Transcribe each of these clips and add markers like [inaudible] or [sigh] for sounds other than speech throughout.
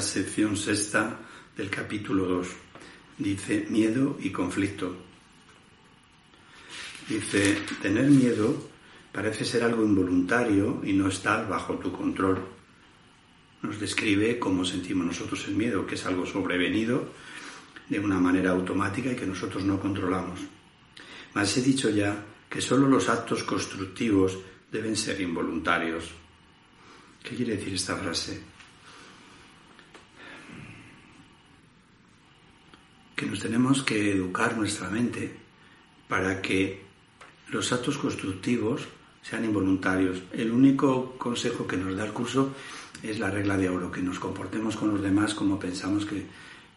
sección sexta del capítulo 2. Dice miedo y conflicto. Dice, tener miedo parece ser algo involuntario y no estar bajo tu control. Nos describe cómo sentimos nosotros el miedo, que es algo sobrevenido de una manera automática y que nosotros no controlamos. Mas he dicho ya que solo los actos constructivos deben ser involuntarios. ¿Qué quiere decir esta frase? Que nos tenemos que educar nuestra mente para que los actos constructivos sean involuntarios. El único consejo que nos da el curso es la regla de oro, que nos comportemos con los demás como pensamos que,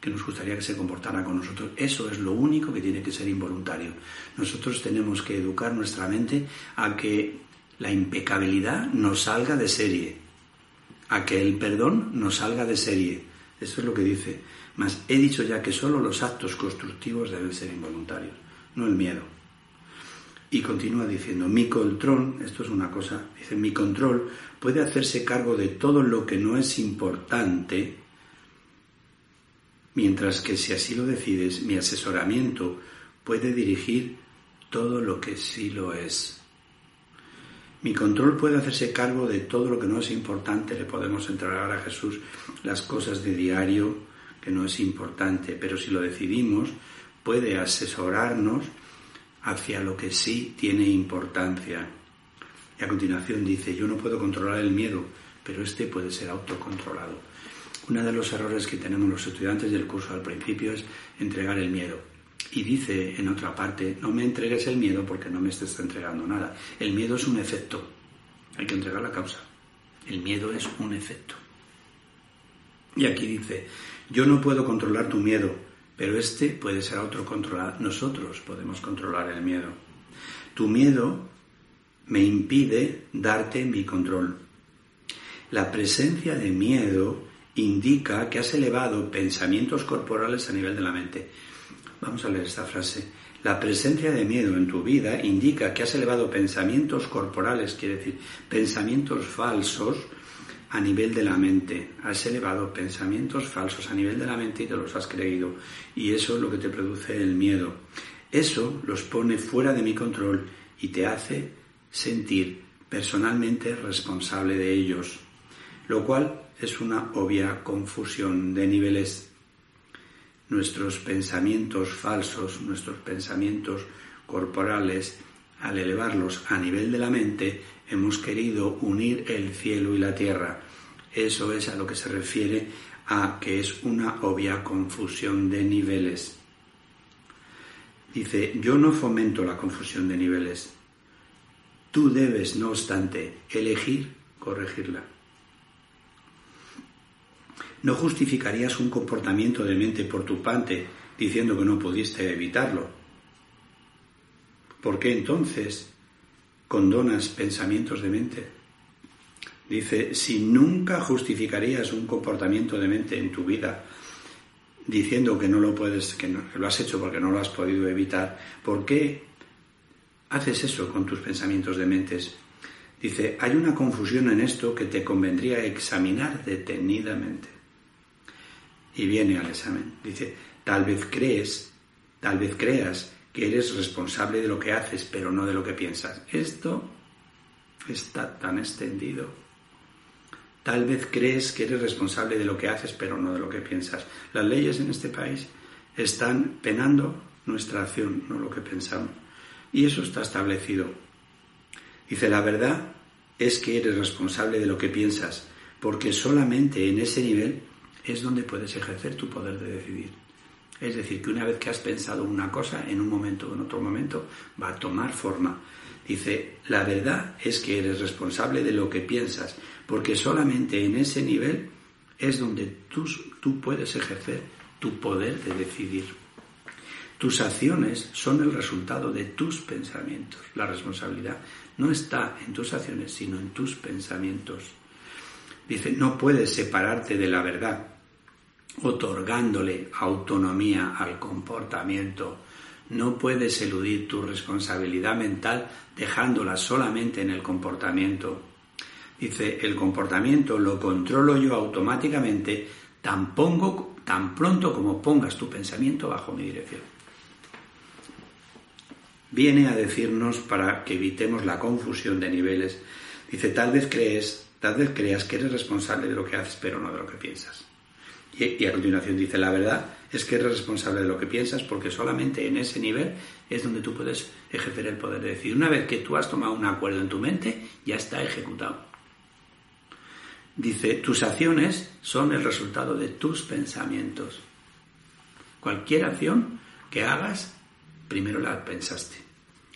que nos gustaría que se comportara con nosotros. Eso es lo único que tiene que ser involuntario. Nosotros tenemos que educar nuestra mente a que la impecabilidad nos salga de serie, a que el perdón nos salga de serie. Eso es lo que dice. Mas he dicho ya que solo los actos constructivos deben ser involuntarios, no el miedo. Y continúa diciendo, mi control, esto es una cosa, dice, mi control puede hacerse cargo de todo lo que no es importante mientras que si así lo decides, mi asesoramiento puede dirigir todo lo que sí lo es. Mi control puede hacerse cargo de todo lo que no es importante, le podemos entregar a Jesús las cosas de diario que no es importante, pero si lo decidimos, puede asesorarnos hacia lo que sí tiene importancia. Y a continuación dice, yo no puedo controlar el miedo, pero este puede ser autocontrolado. Uno de los errores que tenemos los estudiantes del curso al principio es entregar el miedo. Y dice en otra parte, no me entregues el miedo porque no me estés entregando nada. El miedo es un efecto. Hay que entregar la causa. El miedo es un efecto. Y aquí dice, yo no puedo controlar tu miedo, pero este puede ser autocontrolado. Nosotros podemos controlar el miedo. Tu miedo me impide darte mi control. La presencia de miedo indica que has elevado pensamientos corporales a nivel de la mente. Vamos a leer esta frase. La presencia de miedo en tu vida indica que has elevado pensamientos corporales, quiere decir, pensamientos falsos a nivel de la mente. Has elevado pensamientos falsos a nivel de la mente y te los has creído. Y eso es lo que te produce el miedo. Eso los pone fuera de mi control y te hace sentir personalmente responsable de ellos. Lo cual es una obvia confusión de niveles. Nuestros pensamientos falsos, nuestros pensamientos corporales, al elevarlos a nivel de la mente, hemos querido unir el cielo y la tierra. Eso es a lo que se refiere a que es una obvia confusión de niveles. Dice, yo no fomento la confusión de niveles. Tú debes, no obstante, elegir corregirla. No justificarías un comportamiento de mente por tu parte diciendo que no pudiste evitarlo. ¿Por qué entonces condonas pensamientos de mente? Dice, si nunca justificarías un comportamiento de mente en tu vida diciendo que no lo puedes, que, que lo has hecho porque no lo has podido evitar, ¿por qué haces eso con tus pensamientos de mentes? Dice, hay una confusión en esto que te convendría examinar detenidamente y viene al examen. Dice, tal vez crees, tal vez creas que eres responsable de lo que haces, pero no de lo que piensas. Esto está tan extendido. Tal vez crees que eres responsable de lo que haces, pero no de lo que piensas. Las leyes en este país están penando nuestra acción, no lo que pensamos. Y eso está establecido. Dice, la verdad es que eres responsable de lo que piensas, porque solamente en ese nivel es donde puedes ejercer tu poder de decidir. Es decir, que una vez que has pensado una cosa, en un momento o en otro momento, va a tomar forma. Dice, la verdad es que eres responsable de lo que piensas, porque solamente en ese nivel es donde tú, tú puedes ejercer tu poder de decidir. Tus acciones son el resultado de tus pensamientos. La responsabilidad no está en tus acciones, sino en tus pensamientos. Dice, no puedes separarte de la verdad otorgándole autonomía al comportamiento. No puedes eludir tu responsabilidad mental dejándola solamente en el comportamiento. Dice, el comportamiento lo controlo yo automáticamente tan, tan pronto como pongas tu pensamiento bajo mi dirección. Viene a decirnos para que evitemos la confusión de niveles. Dice, tal vez crees, tal vez creas que eres responsable de lo que haces, pero no de lo que piensas. Y, a continuación dice, la verdad es que eres responsable de lo que piensas porque solamente en ese nivel es donde tú puedes ejercer el poder de decir. Una vez que tú has tomado un acuerdo en tu mente, ya está ejecutado. Dice, tus acciones son el resultado de tus pensamientos. Cualquier acción que hagas, primero la pensaste.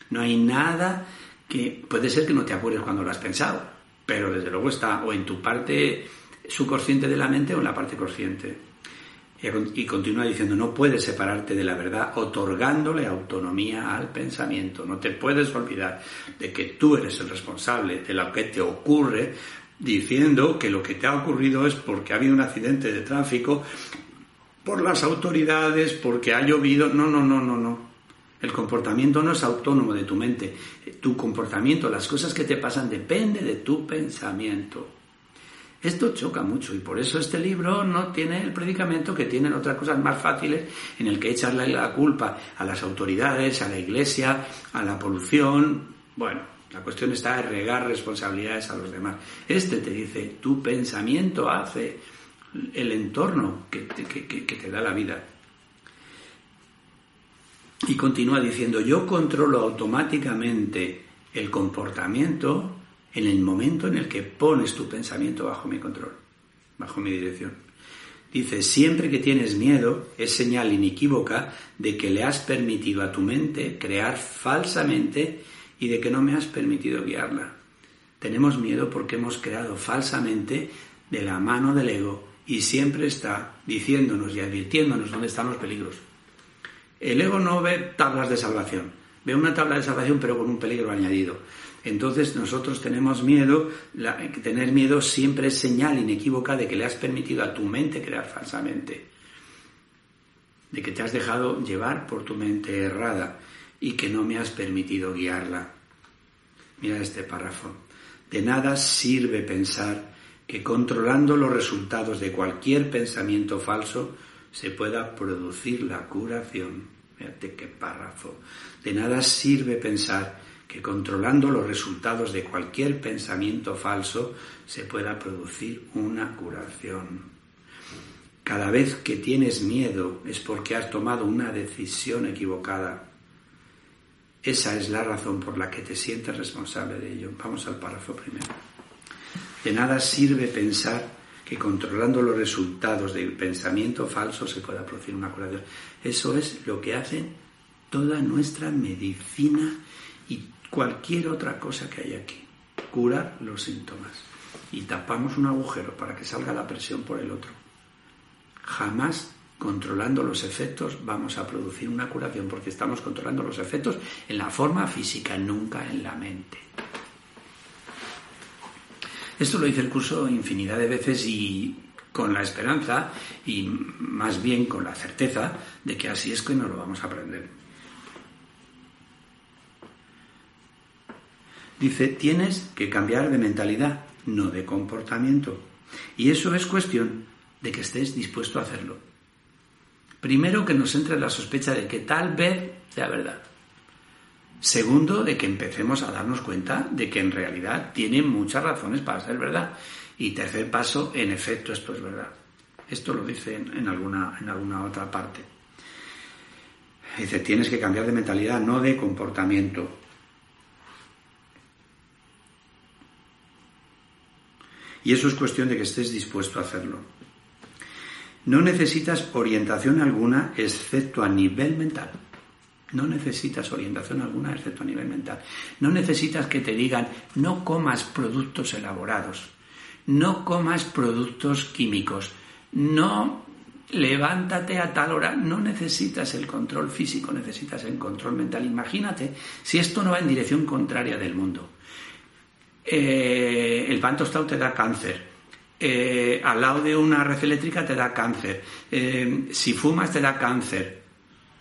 No hay nada que... Puede ser que no te acuerdes cuando lo has pensado, pero desde luego está o en tu parte subconsciente de la mente o en la parte consciente. Y continúa diciendo, no puedes separarte de la verdad otorgándole autonomía al pensamiento. No te puedes olvidar de que tú eres el responsable de lo que te ocurre, diciendo que lo que te ha ocurrido es porque ha habido un accidente de tráfico, por las autoridades, porque ha llovido. No, no, no, no, no. El comportamiento no es autónomo de tu mente. Tu comportamiento, las cosas que te pasan, depende de tu pensamiento. Esto choca mucho y por eso este libro no tiene el predicamento que tienen otras cosas más fáciles en el que echarle la culpa a las autoridades, a la iglesia, a la polución. Bueno, la cuestión está en regar responsabilidades a los demás. Este te dice, tu pensamiento hace el entorno que te, que te da la vida. Y continúa diciendo, yo controlo automáticamente el comportamiento en el momento en el que pones tu pensamiento bajo mi control, bajo mi dirección. Dice, siempre que tienes miedo es señal inequívoca de que le has permitido a tu mente crear falsamente y de que no me has permitido guiarla. Tenemos miedo porque hemos creado falsamente de la mano del ego y siempre está diciéndonos y advirtiéndonos dónde están los peligros. El ego no ve tablas de salvación, ve una tabla de salvación pero con un peligro añadido. Entonces nosotros tenemos miedo, tener miedo siempre es señal inequívoca de que le has permitido a tu mente crear falsamente, de que te has dejado llevar por tu mente errada y que no me has permitido guiarla. Mira este párrafo. De nada sirve pensar que controlando los resultados de cualquier pensamiento falso se pueda producir la curación. Fíjate qué párrafo. De nada sirve pensar que controlando los resultados de cualquier pensamiento falso se pueda producir una curación. Cada vez que tienes miedo es porque has tomado una decisión equivocada. Esa es la razón por la que te sientes responsable de ello. Vamos al párrafo primero. De nada sirve pensar que controlando los resultados del pensamiento falso se pueda producir una curación. Eso es lo que hace toda nuestra medicina cualquier otra cosa que hay aquí. Curar los síntomas. Y tapamos un agujero para que salga la presión por el otro. Jamás controlando los efectos vamos a producir una curación porque estamos controlando los efectos en la forma física, nunca en la mente. Esto lo hice el curso infinidad de veces y con la esperanza y más bien con la certeza de que así es que nos lo vamos a aprender. Dice, tienes que cambiar de mentalidad, no de comportamiento. Y eso es cuestión de que estés dispuesto a hacerlo. Primero, que nos entre la sospecha de que tal vez sea verdad. Segundo, de que empecemos a darnos cuenta de que en realidad tiene muchas razones para ser verdad. Y tercer paso, en efecto, esto es verdad. Esto lo dice en, alguna, en alguna otra parte. Dice, tienes que cambiar de mentalidad, no de comportamiento. Y eso es cuestión de que estés dispuesto a hacerlo. No necesitas orientación alguna excepto a nivel mental. No necesitas orientación alguna excepto a nivel mental. No necesitas que te digan no comas productos elaborados, no comas productos químicos, no levántate a tal hora. No necesitas el control físico, necesitas el control mental. Imagínate si esto no va en dirección contraria del mundo. Eh, el pan tostado te da cáncer. Eh, al lado de una red eléctrica te da cáncer. Eh, si fumas te da cáncer.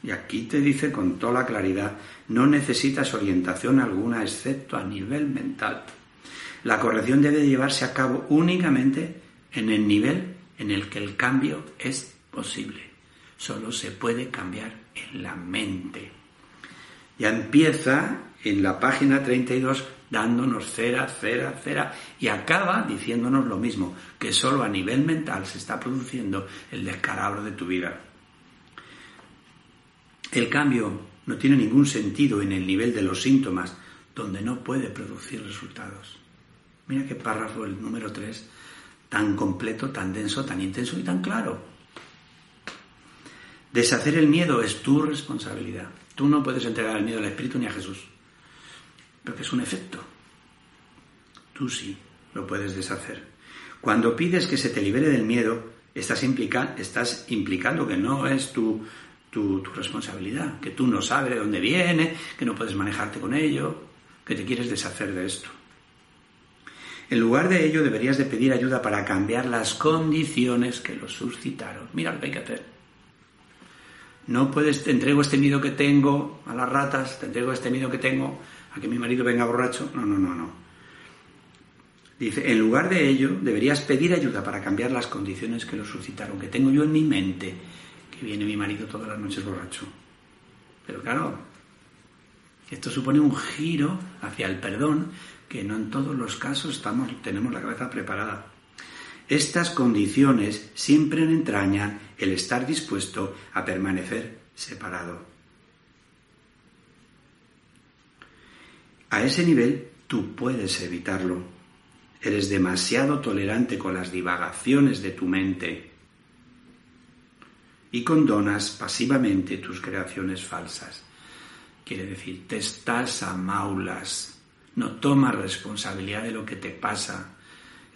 Y aquí te dice con toda la claridad, no necesitas orientación alguna excepto a nivel mental. La corrección debe llevarse a cabo únicamente en el nivel en el que el cambio es posible. Solo se puede cambiar en la mente. Ya empieza en la página 32 dándonos cera, cera, cera y acaba diciéndonos lo mismo, que solo a nivel mental se está produciendo el descalabro de tu vida. El cambio no tiene ningún sentido en el nivel de los síntomas, donde no puede producir resultados. Mira qué párrafo el número 3, tan completo, tan denso, tan intenso y tan claro. Deshacer el miedo es tu responsabilidad. Tú no puedes entregar el miedo al Espíritu ni a Jesús, pero que es un efecto. Tú sí lo puedes deshacer. Cuando pides que se te libere del miedo, estás, implicando que no es tu responsabilidad, que tú no sabes de dónde viene, que no puedes manejarte con ello, que te quieres deshacer de esto. En lugar de ello, deberías de pedir ayuda para cambiar las condiciones que lo suscitaron. Mira lo que hay que hacer. No puedes, te entrego este miedo que tengo a las ratas, te entrego este miedo que tengo a que mi marido venga borracho. No, no, no, no. Dice, en lugar de ello, deberías pedir ayuda para cambiar las condiciones que lo suscitaron, que tengo yo en mi mente, que viene mi marido todas las noches borracho. Pero claro, esto supone un giro hacia el perdón que no en todos los casos estamos, tenemos la cabeza preparada. Estas condiciones siempre entrañan el estar dispuesto a permanecer separado. A ese nivel tú puedes evitarlo. Eres demasiado tolerante con las divagaciones de tu mente y condonas pasivamente tus creaciones falsas. Quiere decir, te estás a maulas no tomas responsabilidad de lo que te pasa,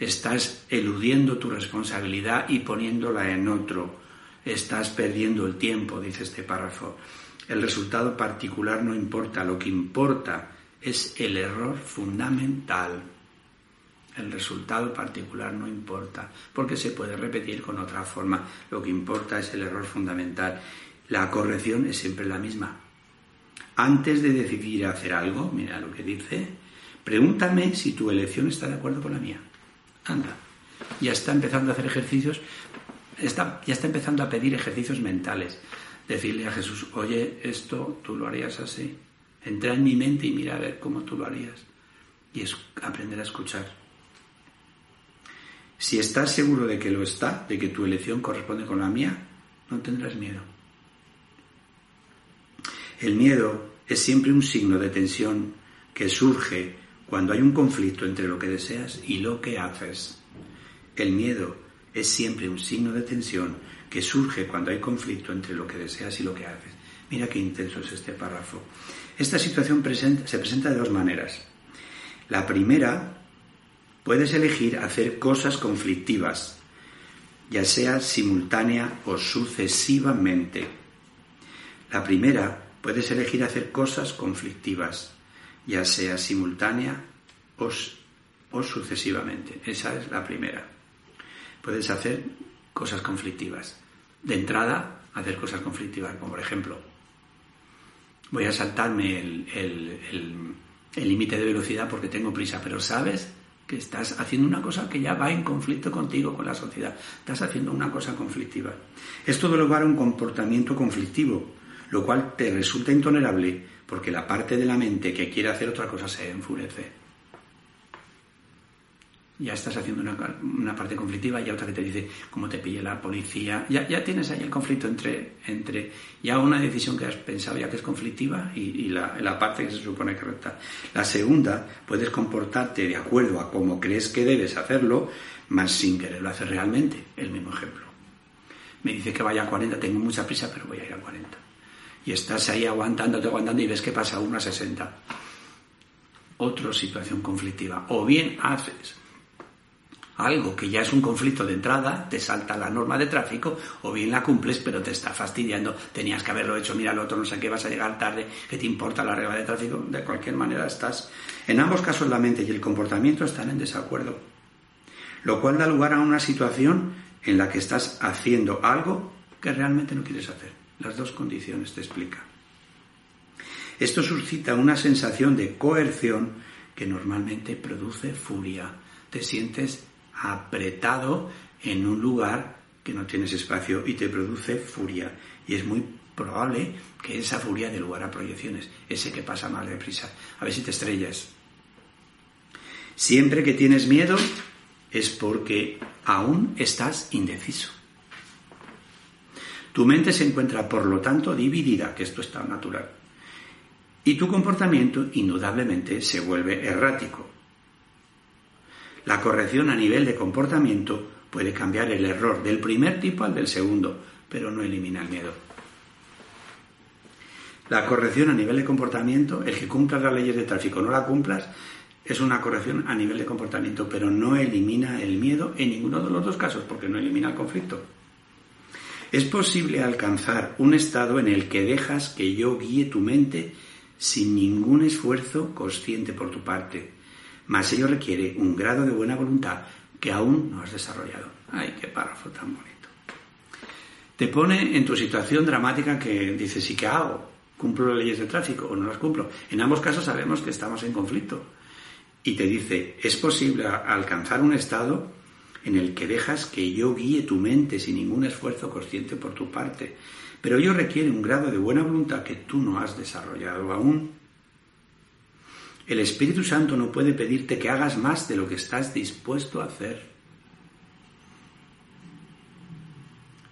estás eludiendo tu responsabilidad y poniéndola en otro, estás perdiendo el tiempo, dice este párrafo. El resultado particular no importa, lo que importa es el error fundamental. El resultado particular no importa, porque se puede repetir con otra forma. Lo que importa es el error fundamental. La corrección es siempre la misma. Antes de decidir hacer algo, mira lo que dice, Pregúntame si tu elección está de acuerdo con la mía. Anda. Ya está empezando a hacer ejercicios, ya está empezando a pedir ejercicios mentales. Decirle a Jesús, oye, esto tú lo harías así. Entra en mi mente y mira a ver cómo tú lo harías. Y aprender a escuchar. Si estás seguro de que lo está, de que tu elección corresponde con la mía, no tendrás miedo. El miedo es siempre un signo de tensión que surge cuando hay un conflicto entre lo que deseas y lo que haces. El miedo es siempre un signo de tensión que surge cuando hay conflicto entre lo que deseas y lo que haces. Mira qué intenso es este párrafo. Esta situación se presenta de dos maneras. La primera, puedes elegir hacer cosas conflictivas, ya sea simultánea o sucesivamente. La primera, puedes elegir hacer cosas conflictivas, ya sea simultánea o, sucesivamente. Esa es la primera. Puedes hacer cosas conflictivas. De entrada, hacer cosas conflictivas, como por ejemplo, voy a saltarme el límite de velocidad porque tengo prisa, pero sabes que estás haciendo una cosa que ya va en conflicto contigo, con la sociedad. Estás haciendo una cosa conflictiva. Esto da lugar a un comportamiento conflictivo, lo cual te resulta intolerable porque la parte de la mente que quiere hacer otra cosa se enfurece. Ya estás haciendo una, parte conflictiva y otra que te dice cómo te pille la policía. Ya, ya, tienes ahí el conflicto entre, entre ya una decisión que has pensado ya que es conflictiva y, la, la, parte que se supone correcta. La segunda, puedes comportarte de acuerdo a cómo crees que debes hacerlo, más sin quererlo hacer realmente. El mismo ejemplo. Me dice que vaya a 40, tengo mucha prisa, pero voy a ir a 40 y estás ahí aguantándote, aguantando y ves que pasa una 60. Otra situación conflictiva. O bien haces algo que ya es un conflicto de entrada, te salta la norma de tráfico, o bien la cumples pero te está fastidiando, tenías que haberlo hecho, mira el otro, no sé qué, vas a llegar tarde, que te importa la regla de tráfico, de cualquier manera estás. En ambos casos la mente y el comportamiento están en desacuerdo, lo cual da lugar a una situación en la que estás haciendo algo que realmente no quieres hacer. Las dos condiciones te explica. Esto suscita una sensación de coerción que normalmente produce furia. Te sientes apretado en un lugar que no tienes espacio y te produce furia. Y es muy probable que esa furia dé lugar a proyecciones, ese que pasa más deprisa. A ver si te estrellas. Siempre que tienes miedo es porque aún estás indeciso. Tu mente se encuentra, por lo tanto, dividida, que esto está natural. Y tu comportamiento indudablemente se vuelve errático. La corrección a nivel de comportamiento puede cambiar el error del primer tipo al del segundo, pero no elimina el miedo. La corrección a nivel de comportamiento, el que cumplas las leyes de tráfico no la cumplas, es una corrección a nivel de comportamiento, pero no elimina el miedo en ninguno de los dos casos, porque no elimina el conflicto. Es posible alcanzar un estado en el que dejas que yo guíe tu mente sin ningún esfuerzo consciente por tu parte, mas ello requiere un grado de buena voluntad que aún no has desarrollado. ¡Ay, qué párrafo tan bonito! Te pone en tu situación dramática que dices, ¿y qué hago? ¿Cumplo las leyes de tráfico o no las cumplo? En ambos casos sabemos que estamos en conflicto. Y te dice, es posible alcanzar un estado en el que dejas que yo guíe tu mente sin ningún esfuerzo consciente por tu parte, pero ello requiere un grado de buena voluntad que tú no has desarrollado aún. El Espíritu Santo no puede pedirte que hagas más de lo que estás dispuesto a hacer.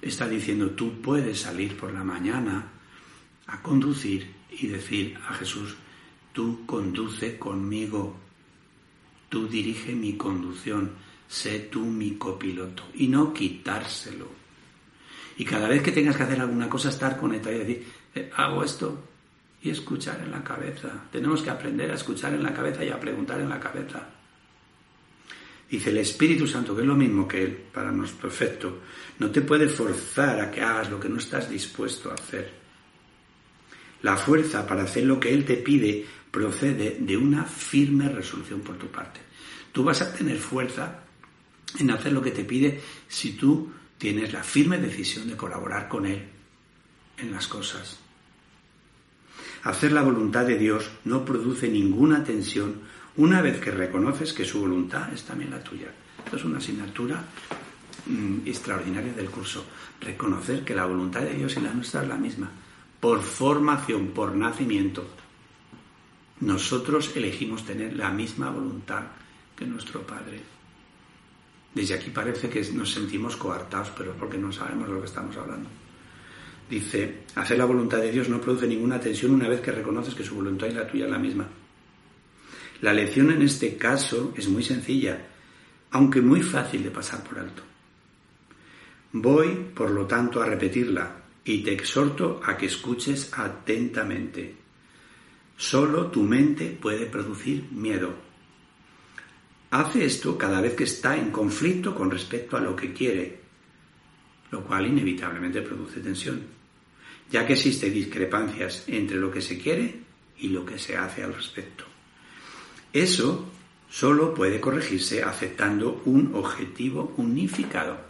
Está diciendo, tú puedes salir por la mañana a conducir y decir a Jesús, tú conduce conmigo, tú dirige mi conducción, sé tú mi copiloto, y no quitárselo. Y cada vez que tengas que hacer alguna cosa, estar conectado y decir, eh, hago esto, y escuchar en la cabeza. Tenemos que aprender a escuchar en la cabeza y a preguntar en la cabeza. Dice el Espíritu Santo, que es lo mismo que Él, para nos perfecto, no te puede forzar a que hagas lo que no estás dispuesto a hacer. La fuerza para hacer lo que Él te pide procede de una firme resolución por tu parte. Tú vas a tener fuerza en hacer lo que te pide si tú tienes la firme decisión de colaborar con Él en las cosas. Hacer la voluntad de Dios no produce ninguna tensión una vez que reconoces que su voluntad es también la tuya. Esto es una asignatura mm, extraordinaria del curso. Reconocer que la voluntad de Dios y la nuestra es la misma por formación, por nacimiento. Nosotros elegimos tener la misma voluntad que nuestro Padre. Desde aquí parece que nos sentimos coartados, pero es porque no sabemos lo que estamos hablando. Dice, hacer la voluntad de Dios no produce ninguna tensión una vez que reconoces que su voluntad y la tuya es la misma. La lección en este caso es muy sencilla, aunque muy fácil de pasar por alto. Voy, por lo tanto, a repetirla y te exhorto a que escuches atentamente. Solo tu mente puede producir miedo. Hace esto cada vez que está en conflicto con respecto a lo que quiere, lo cual inevitablemente produce tensión, ya que existen discrepancias entre lo que se quiere y lo que se hace al respecto. Eso solo puede corregirse aceptando un objetivo unificado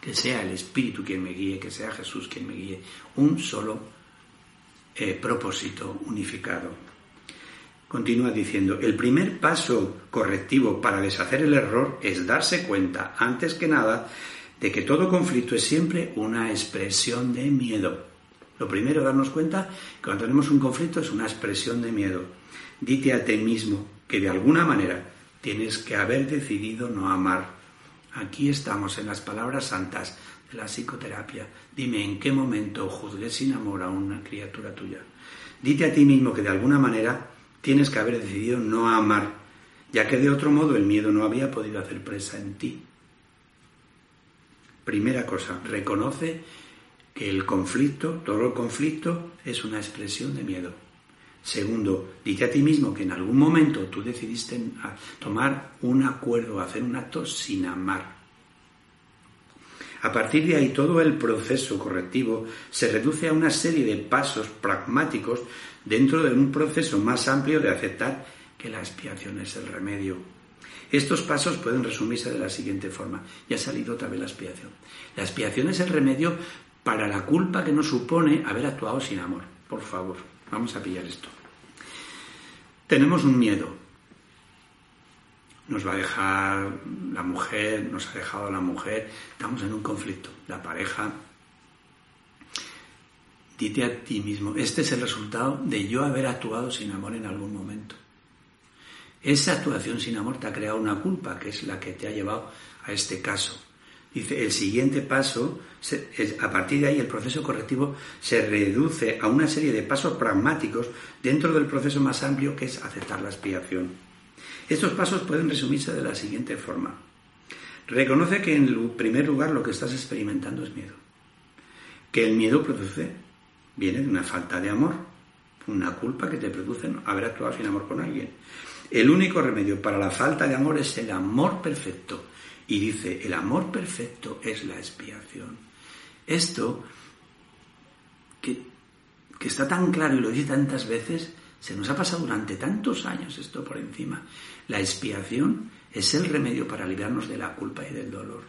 que sea el Espíritu quien me guíe, que sea Jesús quien me guíe, un solo eh, propósito unificado. Continúa diciendo, el primer paso correctivo para deshacer el error es darse cuenta, antes que nada, de que todo conflicto es siempre una expresión de miedo. Lo primero, darnos cuenta que cuando tenemos un conflicto es una expresión de miedo. Dite a ti mismo que de alguna manera tienes que haber decidido no amar Aquí estamos en las palabras santas de la psicoterapia. Dime en qué momento juzgué sin amor a una criatura tuya. Dite a ti mismo que de alguna manera tienes que haber decidido no amar, ya que de otro modo el miedo no había podido hacer presa en ti. Primera cosa, reconoce que el conflicto, todo el conflicto, es una expresión de miedo. Segundo, dite a ti mismo que en algún momento tú decidiste tomar un acuerdo, hacer un acto sin amar. A partir de ahí todo el proceso correctivo se reduce a una serie de pasos pragmáticos dentro de un proceso más amplio de aceptar que la expiación es el remedio. Estos pasos pueden resumirse de la siguiente forma. Ya ha salido otra vez la expiación. La expiación es el remedio para la culpa que nos supone haber actuado sin amor. Por favor, vamos a pillar esto. Tenemos un miedo. Nos va a dejar la mujer, nos ha dejado la mujer, estamos en un conflicto. La pareja Dite a ti mismo, este es el resultado de yo haber actuado sin amor en algún momento. Esa actuación sin amor te ha creado una culpa, que es la que te ha llevado a este caso. Dice, el siguiente paso, a partir de ahí el proceso correctivo se reduce a una serie de pasos pragmáticos dentro del proceso más amplio que es aceptar la expiación. Estos pasos pueden resumirse de la siguiente forma. Reconoce que en primer lugar lo que estás experimentando es miedo. Que el miedo produce viene de una falta de amor, una culpa que te produce haber actuado sin amor con alguien. El único remedio para la falta de amor es el amor perfecto. Y dice, el amor perfecto es la expiación. Esto, que, que está tan claro y lo dice tantas veces, se nos ha pasado durante tantos años esto por encima. La expiación es el remedio para librarnos de la culpa y del dolor.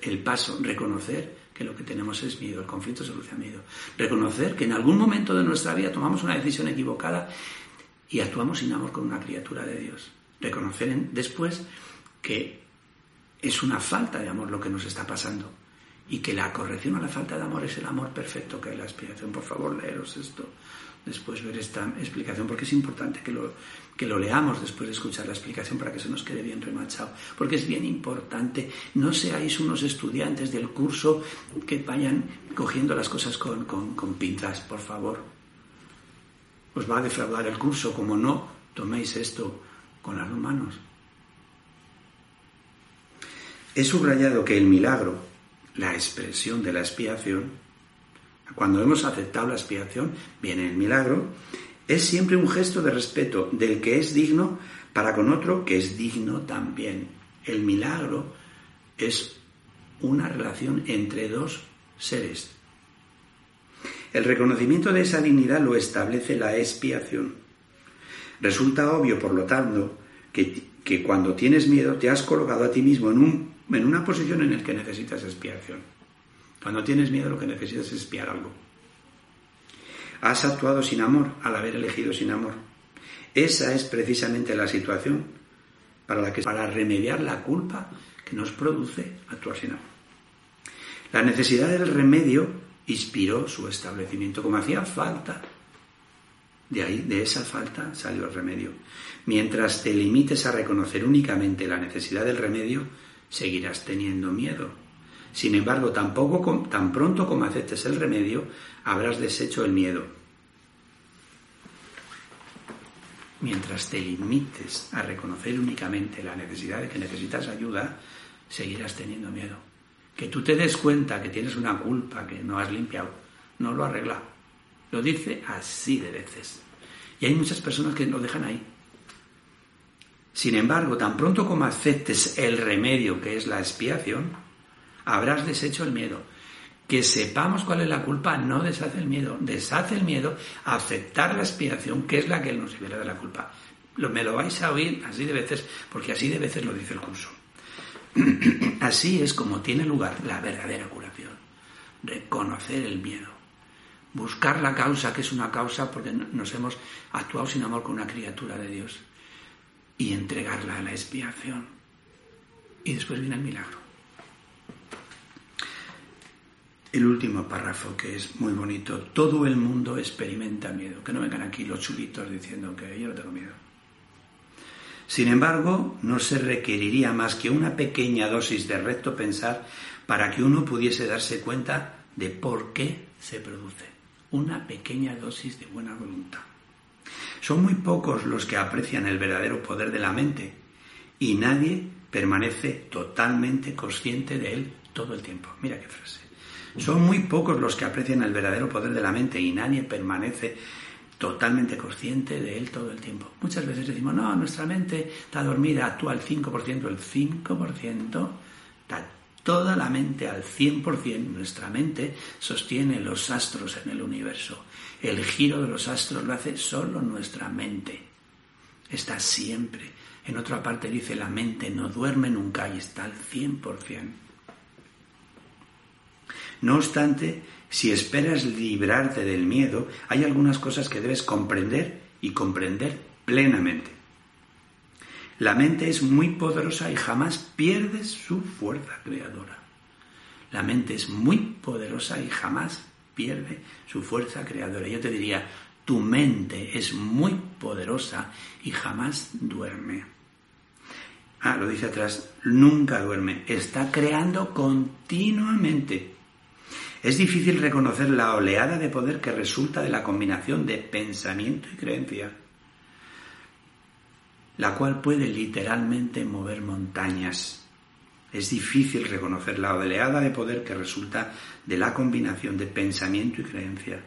El paso, reconocer que lo que tenemos es miedo, el conflicto se produce a miedo. Reconocer que en algún momento de nuestra vida tomamos una decisión equivocada y actuamos sin amor con una criatura de Dios. Reconocer después que es una falta de amor lo que nos está pasando y que la corrección a la falta de amor es el amor perfecto que hay la expiación. Por favor, leeros esto después ver esta explicación, porque es importante que lo, que lo leamos después de escuchar la explicación para que se nos quede bien remachado, porque es bien importante. No seáis unos estudiantes del curso que vayan cogiendo las cosas con, con pinzas, por favor. Os va a defraudar el curso, como no toméis esto con las manos. He subrayado que el milagro, la expresión de la expiación, cuando hemos aceptado la expiación, viene el milagro, es siempre un gesto de respeto del que es digno para con otro que es digno también. El milagro es una relación entre dos seres. El reconocimiento de esa dignidad lo establece la expiación. Resulta obvio, por lo tanto, que, que cuando tienes miedo te has colocado a ti mismo en, un, en una posición en la que necesitas expiación. Cuando tienes miedo lo que necesitas es espiar algo. Has actuado sin amor al haber elegido sin amor. Esa es precisamente la situación para, la que, para remediar la culpa que nos produce actuar sin amor. La necesidad del remedio inspiró su establecimiento como hacía falta. De ahí, de esa falta salió el remedio. Mientras te limites a reconocer únicamente la necesidad del remedio, seguirás teniendo miedo sin embargo, tampoco tan pronto como aceptes el remedio, habrás deshecho el miedo. Mientras te limites a reconocer únicamente la necesidad de que necesitas ayuda, seguirás teniendo miedo. Que tú te des cuenta que tienes una culpa que no has limpiado, no lo arregla. Lo dice así de veces. Y hay muchas personas que lo dejan ahí. Sin embargo, tan pronto como aceptes el remedio que es la expiación, habrás deshecho el miedo. Que sepamos cuál es la culpa no deshace el miedo, deshace el miedo a aceptar la expiación, que es la que nos libera de la culpa. me lo vais a oír así de veces, porque así de veces lo dice el curso. [clears throat] así es como tiene lugar la verdadera curación. Reconocer el miedo. Buscar la causa, que es una causa porque nos hemos actuado sin amor con una criatura de Dios. Y entregarla a la expiación. Y después viene el milagro. El último párrafo que es muy bonito. Todo el mundo experimenta miedo. Que no vengan aquí los chulitos diciendo que yo no tengo miedo. Sin embargo, no se requeriría más que una pequeña dosis de recto pensar para que uno pudiese darse cuenta de por qué se produce. Una pequeña dosis de buena voluntad. Son muy pocos los que aprecian el verdadero poder de la mente y nadie permanece totalmente consciente de él todo el tiempo. Mira qué frase. Son muy pocos los que aprecian el verdadero poder de la mente y nadie permanece totalmente consciente de él todo el tiempo. Muchas veces decimos, no, nuestra mente está dormida, actúa al 5%, el 5% está toda la mente al 100%, nuestra mente sostiene los astros en el universo. El giro de los astros lo hace solo nuestra mente. Está siempre. En otra parte dice, la mente no duerme nunca y está al 100%. No obstante, si esperas librarte del miedo, hay algunas cosas que debes comprender y comprender plenamente. La mente es muy poderosa y jamás pierde su fuerza creadora. La mente es muy poderosa y jamás pierde su fuerza creadora. Yo te diría, tu mente es muy poderosa y jamás duerme. Ah, lo dice atrás, nunca duerme, está creando continuamente. Es difícil reconocer la oleada de poder que resulta de la combinación de pensamiento y creencia, la cual puede literalmente mover montañas. Es difícil reconocer la oleada de poder que resulta de la combinación de pensamiento y creencia,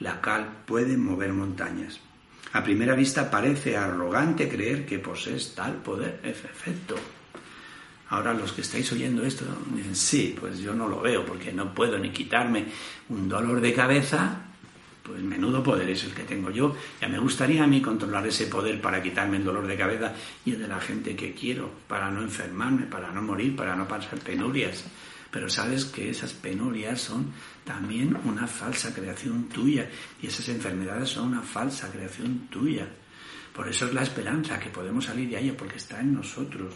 la cual puede mover montañas. A primera vista parece arrogante creer que posees tal poder, efecto. Ahora los que estáis oyendo esto dicen, sí, pues yo no lo veo porque no puedo ni quitarme un dolor de cabeza, pues menudo poder es el que tengo yo. Ya me gustaría a mí controlar ese poder para quitarme el dolor de cabeza y el de la gente que quiero, para no enfermarme, para no morir, para no pasar penurias. Pero sabes que esas penurias son también una falsa creación tuya y esas enfermedades son una falsa creación tuya. Por eso es la esperanza que podemos salir de ahí porque está en nosotros.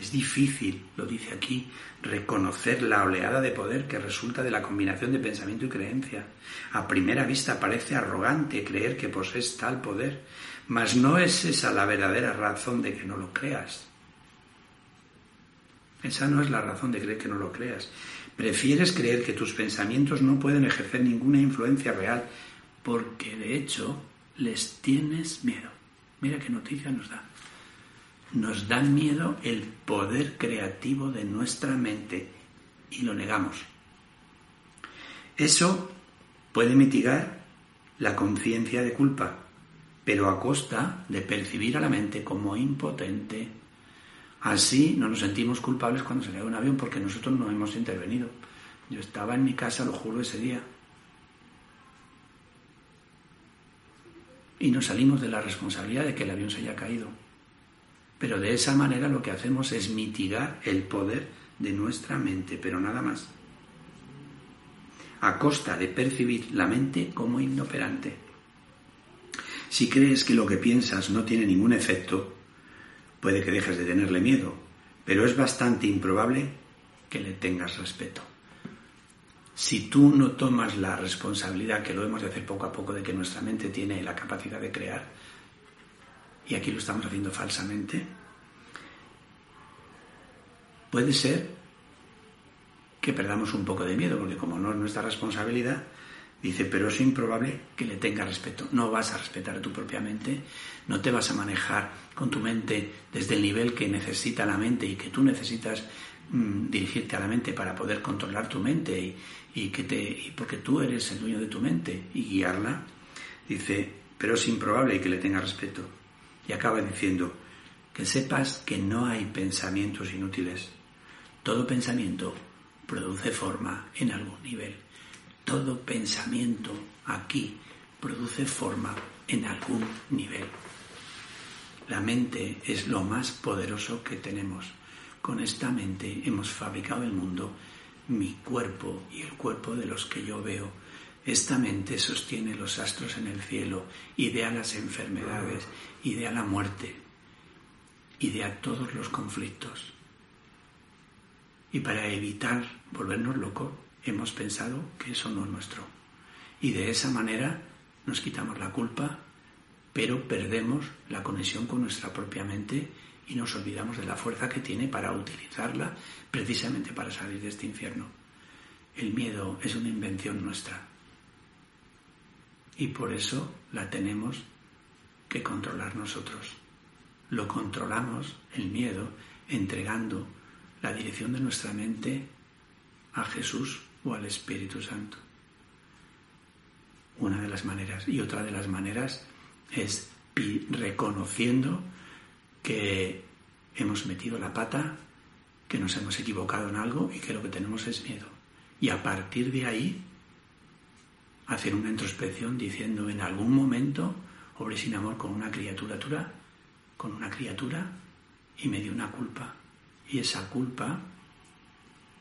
Es difícil, lo dice aquí, reconocer la oleada de poder que resulta de la combinación de pensamiento y creencia. A primera vista parece arrogante creer que posees tal poder, mas no es esa la verdadera razón de que no lo creas. Esa no es la razón de creer que no lo creas. Prefieres creer que tus pensamientos no pueden ejercer ninguna influencia real porque de hecho les tienes miedo. Mira qué noticia nos da nos da miedo el poder creativo de nuestra mente y lo negamos. Eso puede mitigar la conciencia de culpa, pero a costa de percibir a la mente como impotente. Así no nos sentimos culpables cuando se cae un avión porque nosotros no hemos intervenido. Yo estaba en mi casa, lo juro, ese día. Y nos salimos de la responsabilidad de que el avión se haya caído. Pero de esa manera lo que hacemos es mitigar el poder de nuestra mente, pero nada más. A costa de percibir la mente como inoperante. Si crees que lo que piensas no tiene ningún efecto, puede que dejes de tenerle miedo, pero es bastante improbable que le tengas respeto. Si tú no tomas la responsabilidad, que lo hemos de hacer poco a poco, de que nuestra mente tiene la capacidad de crear, y aquí lo estamos haciendo falsamente, puede ser que perdamos un poco de miedo, porque como no es nuestra responsabilidad, dice, pero es improbable que le tenga respeto. No vas a respetar a tu propia mente, no te vas a manejar con tu mente desde el nivel que necesita la mente y que tú necesitas mm, dirigirte a la mente para poder controlar tu mente y, que te, y porque tú eres el dueño de tu mente y guiarla. Dice, pero es improbable que le tenga respeto. Y acaba diciendo, que sepas que no hay pensamientos inútiles. Todo pensamiento produce forma en algún nivel. Todo pensamiento aquí produce forma en algún nivel. La mente es lo más poderoso que tenemos. Con esta mente hemos fabricado el mundo, mi cuerpo y el cuerpo de los que yo veo esta mente sostiene los astros en el cielo, idea las enfermedades, idea la muerte, idea todos los conflictos. Y para evitar volvernos locos, hemos pensado que eso no es nuestro. Y de esa manera nos quitamos la culpa, pero perdemos la conexión con nuestra propia mente y nos olvidamos de la fuerza que tiene para utilizarla precisamente para salir de este infierno. El miedo es una invención nuestra y por eso la tenemos que controlar nosotros. Lo controlamos, el miedo, entregando la dirección de nuestra mente a Jesús o al Espíritu Santo. Una de las maneras. Y otra de las maneras es reconociendo que hemos metido la pata, que nos hemos equivocado en algo y que lo que tenemos es miedo. Y a partir de ahí hacer una introspección diciendo en algún momento obré sin amor con una criatura, con una criatura y me dio una culpa. Y esa culpa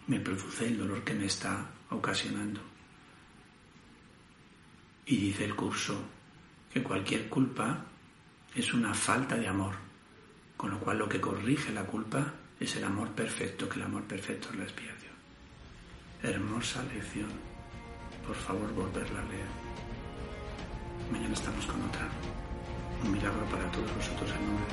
me produce el dolor que me está ocasionando. Y dice el curso que cualquier culpa es una falta de amor, con lo cual lo que corrige la culpa es el amor perfecto, que el amor perfecto es la expiación. Hermosa lección por favor volverla a leer. Mañana estamos con otra. Un milagro para todos vosotros en nombre de